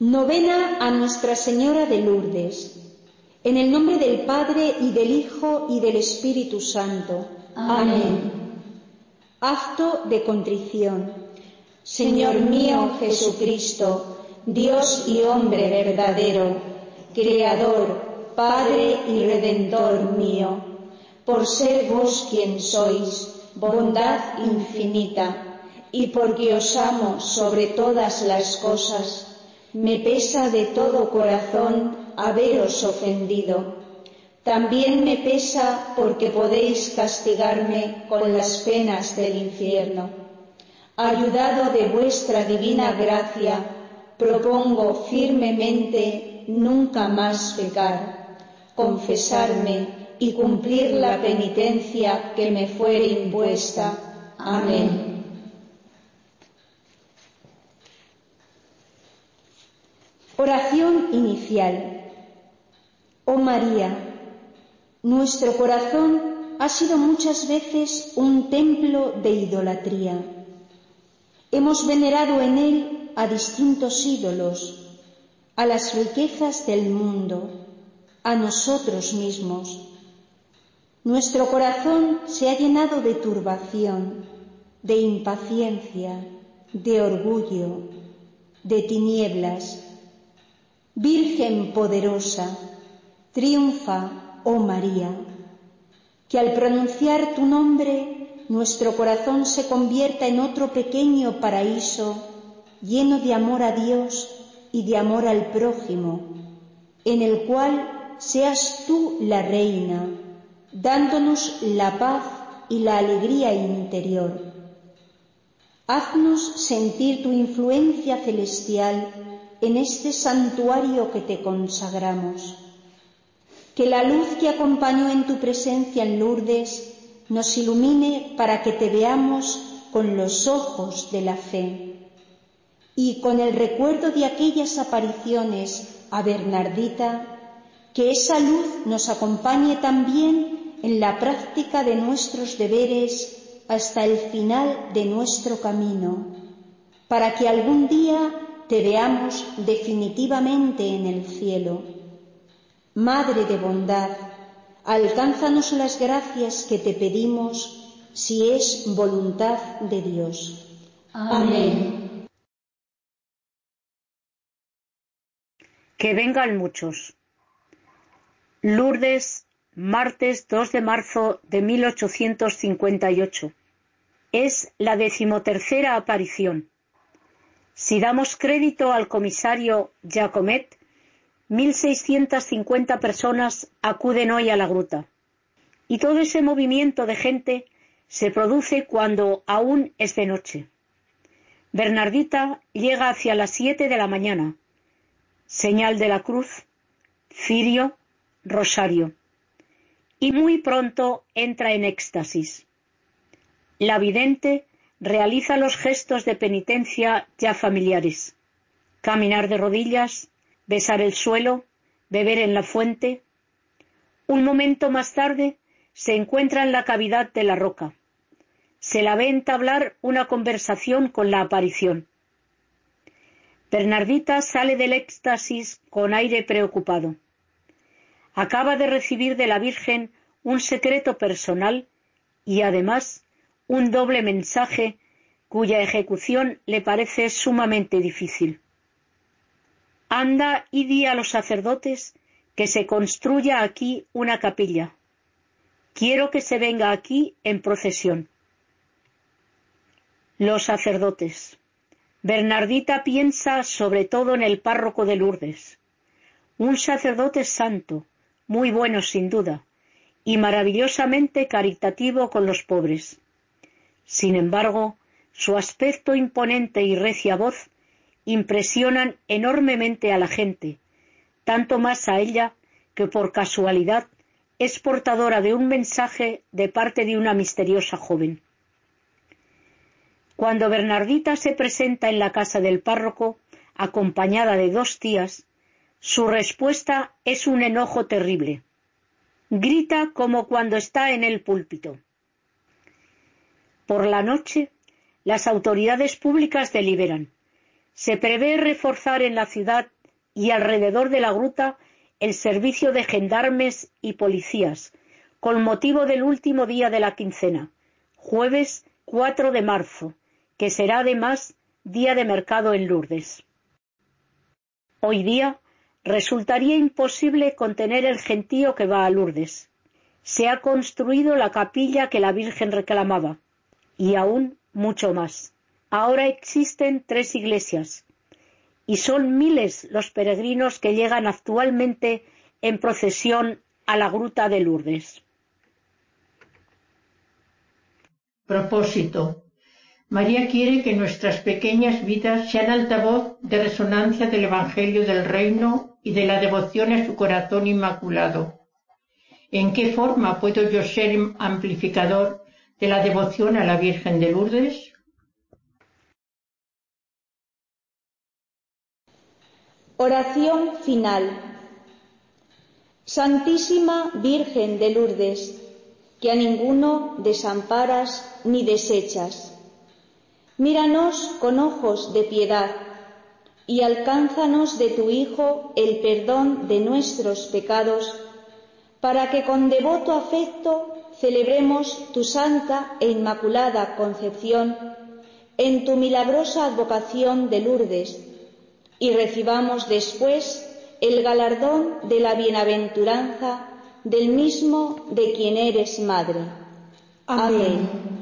Novena a Nuestra Señora de Lourdes. En el nombre del Padre y del Hijo y del Espíritu Santo. Amén. Acto de contrición. Señor mío Jesucristo, Dios y hombre verdadero, Creador, Padre y Redentor mío, por ser vos quien sois, bondad infinita, y porque os amo sobre todas las cosas, me pesa de todo corazón haberos ofendido. También me pesa porque podéis castigarme con las penas del infierno. Ayudado de vuestra divina gracia, propongo firmemente nunca más pecar, confesarme y cumplir la penitencia que me fuere impuesta. Amén. Oración inicial. Oh María, nuestro corazón ha sido muchas veces un templo de idolatría. Hemos venerado en él a distintos ídolos, a las riquezas del mundo, a nosotros mismos. Nuestro corazón se ha llenado de turbación, de impaciencia, de orgullo, de tinieblas, Virgen poderosa, triunfa, oh María, que al pronunciar tu nombre nuestro corazón se convierta en otro pequeño paraíso lleno de amor a Dios y de amor al prójimo, en el cual seas tú la reina, dándonos la paz y la alegría interior. Haznos sentir tu influencia celestial en este santuario que te consagramos. Que la luz que acompañó en tu presencia en Lourdes nos ilumine para que te veamos con los ojos de la fe. Y con el recuerdo de aquellas apariciones a Bernardita, que esa luz nos acompañe también en la práctica de nuestros deberes hasta el final de nuestro camino, para que algún día te veamos definitivamente en el cielo. Madre de bondad, alcánzanos las gracias que te pedimos si es voluntad de Dios. Amén. Que vengan muchos. Lourdes, martes 2 de marzo de 1858. Es la decimotercera aparición. Si damos crédito al comisario Jacomet, 1.650 personas acuden hoy a la gruta. Y todo ese movimiento de gente se produce cuando aún es de noche. Bernardita llega hacia las siete de la mañana. Señal de la cruz, cirio, rosario. Y muy pronto entra en éxtasis. La vidente realiza los gestos de penitencia ya familiares. Caminar de rodillas, besar el suelo, beber en la fuente. Un momento más tarde se encuentra en la cavidad de la roca. Se la ve entablar una conversación con la aparición. Bernardita sale del éxtasis con aire preocupado. Acaba de recibir de la Virgen un secreto personal y además un doble mensaje cuya ejecución le parece sumamente difícil. Anda y di a los sacerdotes que se construya aquí una capilla. Quiero que se venga aquí en procesión. Los sacerdotes. Bernardita piensa sobre todo en el párroco de Lourdes. Un sacerdote santo, muy bueno sin duda, y maravillosamente caritativo con los pobres. Sin embargo, su aspecto imponente y recia voz impresionan enormemente a la gente, tanto más a ella que por casualidad es portadora de un mensaje de parte de una misteriosa joven. Cuando Bernardita se presenta en la casa del párroco, acompañada de dos tías, su respuesta es un enojo terrible. Grita como cuando está en el púlpito. Por la noche, las autoridades públicas deliberan. Se prevé reforzar en la ciudad y alrededor de la gruta el servicio de gendarmes y policías, con motivo del último día de la quincena, jueves 4 de marzo, que será además día de mercado en Lourdes. Hoy día resultaría imposible contener el gentío que va a Lourdes. Se ha construido la capilla que la Virgen reclamaba, y aún mucho más. Ahora existen tres iglesias, y son miles los peregrinos que llegan actualmente en procesión a la gruta de Lourdes. Propósito. María quiere que nuestras pequeñas vidas sean altavoz de resonancia del Evangelio del Reino y de la devoción a su corazón inmaculado. ¿En qué forma puedo yo ser amplificador de la devoción a la Virgen de Lourdes? Oración final. Santísima Virgen de Lourdes, que a ninguno desamparas ni desechas. Míranos con ojos de piedad y alcánzanos de tu Hijo el perdón de nuestros pecados, para que con devoto afecto celebremos tu santa e inmaculada concepción en tu milagrosa advocación de Lourdes y recibamos después el galardón de la bienaventuranza del mismo de quien eres madre. Amén.